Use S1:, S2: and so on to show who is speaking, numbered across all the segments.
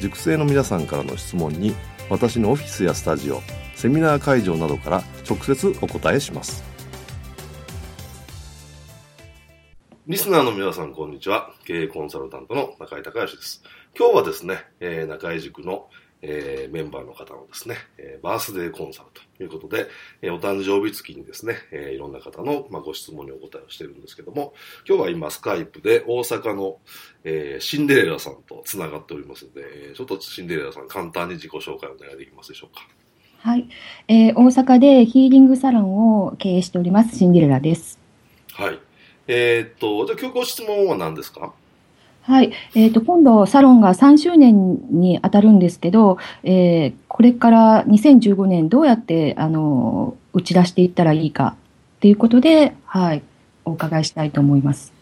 S1: 塾生の皆さんからの質問に私のオフィスやスタジオセミナー会場などから直接お答えします。リスナーの皆さんこんにちは。経営コンサルタントの中井隆義です。今日はですね、えー、中井塾のえー、メンバーの方のですね、えー、バースデーコンサルということで、えー、お誕生日月にですね、えー、いろんな方の、まあ、ご質問にお答えをしてるんですけども、今日は今スカイプで大阪の、えー、シンデレラさんとつながっておりますので、ちょっとシンデレラさん簡単に自己紹介をお願いできますでしょうか。
S2: はい、えー、大阪でヒーリングサロンを経営しておりますシンデレラです。
S1: はい。えー、っと、じゃあ今日ご質問は何ですか？
S2: はい。えっ、ー、と、今度、サロンが3周年に当たるんですけど、えー、これから2015年どうやって、あの、打ち出していったらいいかっていうことで、はい、お伺いしたいと思います。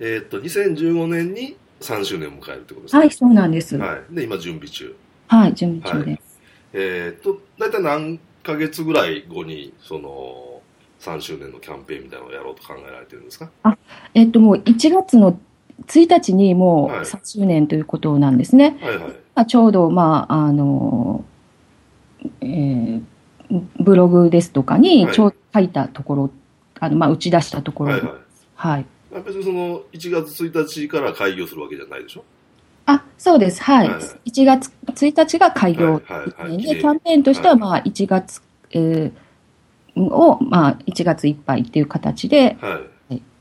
S1: えっ、ー、と、2015年に3周年を迎えるってことですね。
S2: はい、そうなんです。
S1: はい。で、今準備中。
S2: はい、準備中です。
S1: はい、えっ、と、大体何ヶ月ぐらい後に、その、3周年のキャンペーンみたいなのをやろうと考えられてるんですか？
S2: あ、えっ、と、もう1月の1日にもう3周年ということなんですね。はいはい。まあ、ちょうど、まあ、あの、えー、ブログですとかにちょうど書いたところ、はい、あのまあ、打ち出したところ、はい、はい。はい、
S1: 別にその1月1日から開業するわけじゃないでしょ？
S2: あそうです、はい、はい、1月1日が開業、はいはい、でキャンペーンとしては、まあ、1月、えー、を、まあ、1月いっぱいっていう形で、はい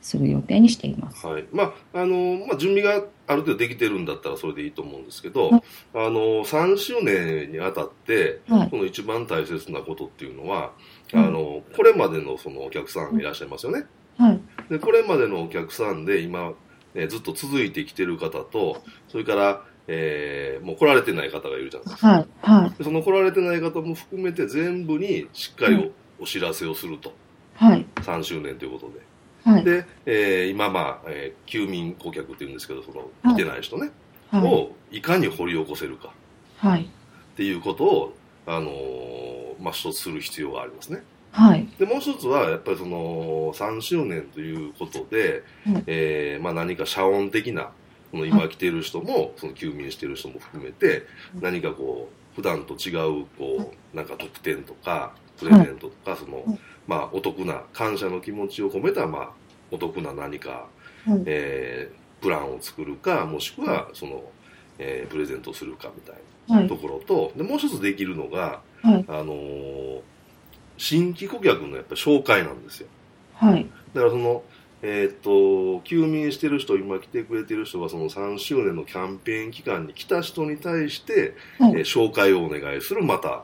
S2: する予定にしています。
S1: はい。まあ、あの、まあ、準備がある程度できてるんだったらそれでいいと思うんですけど、はい、あの、3周年にあたって、はい、この一番大切なことっていうのは、あの、これまでのそのお客さんいらっしゃいますよね。はい。で、これまでのお客さんで今、ね、ずっと続いてきてる方と、それから、えー、もう来られてない方がいるじゃないですか。はい。はい。その来られてない方も含めて全部にしっかりお,、お知らせをすると。はい。3周年ということで。はい、で、えー、今まあ、えー、休眠顧客っていうんですけどその来てない人ね、はい、をいかに掘り起こせるか、はい、っていうことを、あのー、まあ、一つする必要がありますね。はい、でもう一つはやっぱりその3周年ということで、はい、えー、まあ、何か謝恩的なこの今来ている人も、その休眠している人も含めて、何かこう普段と違うこうなんか特典とかプレゼントとか、そのまあ、お得な感謝の気持ちを込めた、まあ、お得な何か、はい、えー、プランを作るかもしくはその、えー、プレゼントするかみたいなところと、はい、でもう一つできるのが、はい、あのー、新規顧客のやっぱ紹介なんですよ。はい、だからそのえっ、と休眠してる人今来てくれてる人がその3周年のキャンペーン期間に来た人に対して、はい、えー、紹介をお願いするまた、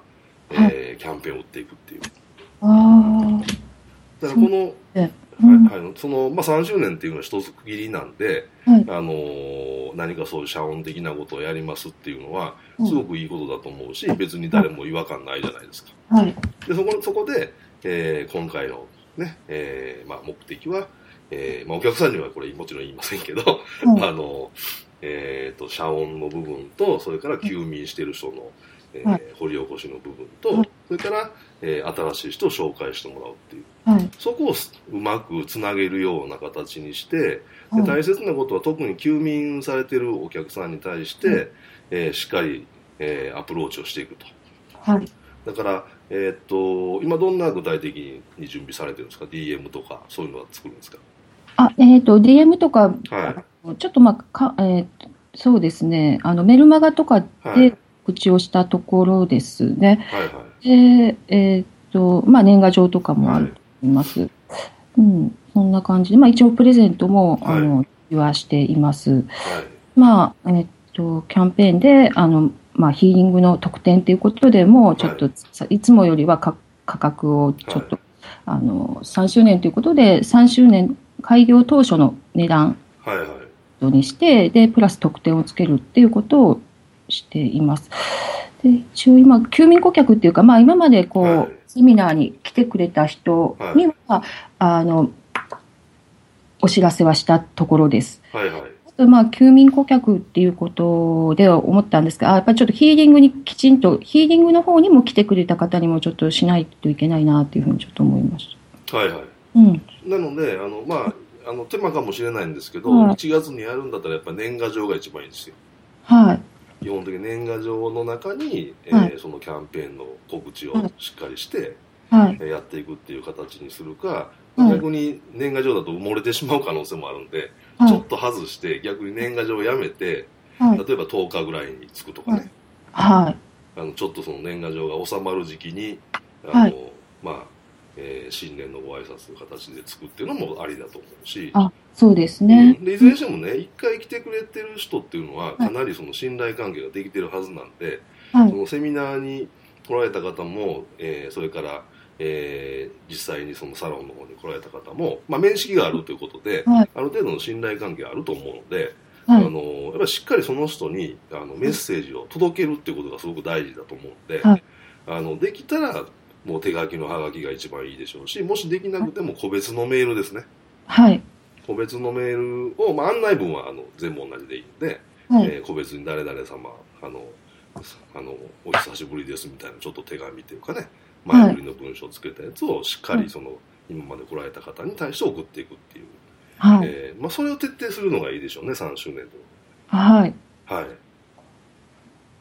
S1: えー、キャンペーンを打っていくっていう。あだからこの、はいはい、その、まあ、3周年っていうのは一つ区切りなんで、はい、あのー、何かそういう謝恩的なことをやりますっていうのは、すごくいいことだと思うし、別に誰も違和感ないじゃないですか。はい、でそこそこで、えー、今回のね、えーまあ、目的は、えーまあ、お客さんにはこれもちろん言いませんけど、あの、えーと、謝恩の部分と、それから休眠してる人の、えー、掘り起こしの部分と、それから、えー、新しい人を紹介してもらうっていう、はい、そこをうまくつなげるような形にして、で大切なことは特に休眠されてるお客さんに対して、はい、えー、しっかり、えー、アプローチをしていくと。はい、だから、えー、っと今どんな具体的に準備されてるんですか？DM とかそういうのは作るんですか？
S2: あ、えー、っと DM とか、はい、ちょっとまあか、えー、そうですね。あの、メルマガとかで口をしたところですね。はいはい、で、えー、っと、まあ、年賀状とかもあると思います。はい、うん、そんな感じで、まあ、一応プレゼントも、はい、あの、言わしています。はい、まあ、えー、っと、キャンペーンで、あの、まあ、ヒーリングの特典ということでも、ちょっと、い、つもよりは価格をちょっと、あの、3周年ということで、3周年開業当初の値段にして、で、プラス特典をつけるっていうことをしています。で、一応今、休眠顧客っていうか、まあ今までこう、はい、セミナーに来てくれた人には、はい、あの、お知らせはしたところです。はいはい。あと、まあ、休眠顧客っていうことで思ったんですが、やっぱりちょっとヒーリングにきちんと、ヒーリングの方にも来てくれた方にもちょっとしないといけないなっていうふうにちょっと思いまし
S1: た。はいはい。うん。なので、あの、まあ、あの手間かもしれないんですけど、はい、1月にやるんだったらやっぱ年賀状が一番いいんですよ。はい。基本的に年賀状の中に、えー、そのキャンペーンの告知をしっかりして、はい、えー、やっていくっていう形にするか、はい、逆に年賀状だと埋もれてしまう可能性もあるんで、はい、ちょっと外して逆に年賀状をやめて、例えば10日ぐらいに着くとかね、はい、あのちょっとその年賀状が収まる時期にあの、まあえー、新年のご挨拶という形で作っていうのもありだと思うし。
S2: あそうですね、
S1: うん、でいずれにしてもね一回来てくれてる人っていうのはかなりその信頼関係ができてるはずなんで、はい、そのセミナーに来られた方も、えー、それから、えー、実際にそのサロンの方に来られた方も、まあ、面識があるということで、はい、ある程度の信頼関係があると思うので、はい、あのやっぱりしっかりその人にあのメッセージを届けるっていうことがすごく大事だと思うので、あのできたらもう手書きのハガキが一番いいでしょうしもしできなくても個別のメールですね。はい。個別のメールを、まあ、案内文はあの全部同じでいいので、はい、えー、個別に誰々様あのあのお久しぶりですみたいなちょっと手紙というかね前振りの文章をつけたやつをしっかりその、はい、今まで来られた方に対して送っていくっていう、はい。えーまあ、それを徹底するのがいいでしょうね3周年と。はい、はい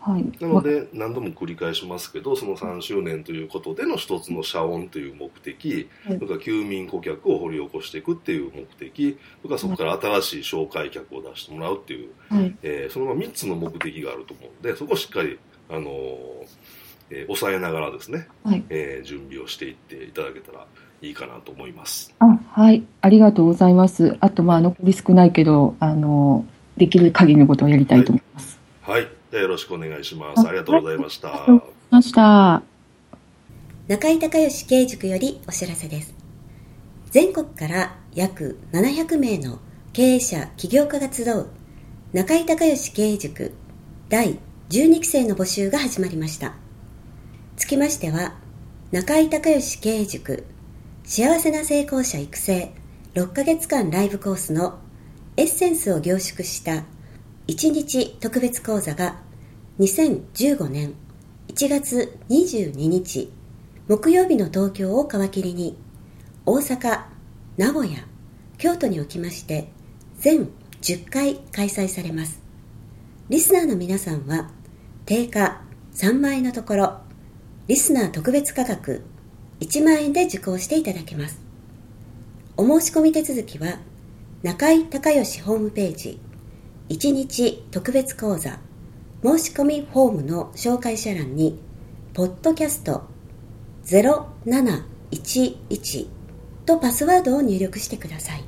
S1: はい、なので何度も繰り返しますけどその3周年ということでの一つの謝恩という目的、はい、それから休眠顧客を掘り起こしていくっていう目的それからそこから新しい紹介客を出してもらうっていう、はい、えー、その3つの目的があると思うのでそこをしっかり、あのーえー、抑えながらですね、はい、えー、準備をしていっていただけたらいいかなと思います。
S2: あはい、ありがとうございます。あと、まあ、残り少ないけど、あの、できる限りのことをやりたいと思います。
S1: はい、はいよろしくお願いします。ありがとうございました。
S2: ました。
S3: 中井隆義経塾よりお知らせです。全国から約700名の経営者、起業家が集う中井隆義経営塾第12期生の募集が始まりました。つきましては、中井隆義経営塾幸せな成功者育成6ヶ月間ライブコースのエッセンスを凝縮した1日特別講座が2015年1月22日木曜日の東京を皮切りに大阪、名古屋、京都におきまして全10回開催されます。リスナーの皆さんは定価3万円のところリスナー特別価格1万円で受講していただけます。お申し込み手続きは中井隆義ホームページ1日特別講座申し込みフォームの紹介者欄にポッドキャスト0711とパスワードを入力してください。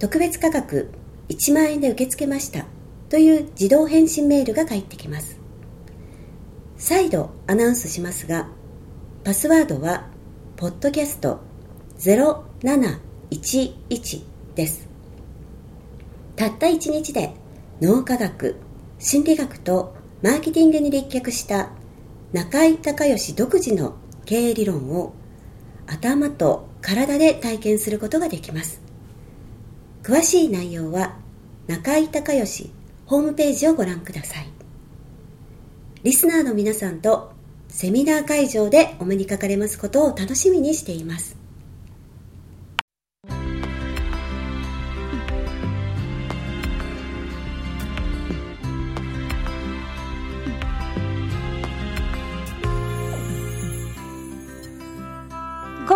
S3: 特別価格1万円で受け付けましたという自動返信メールが返ってきます。再度アナウンスしますがパスワードはポッドキャスト0711です。たった1日で脳科学、心理学とマーケティングに立脚した中井隆義独自の経営理論を頭と体で体験することができます。詳しい内容は中井隆義ホームページをご覧ください。リスナーの皆さんとセミナー会場でお目にかかれますことを楽しみにしています。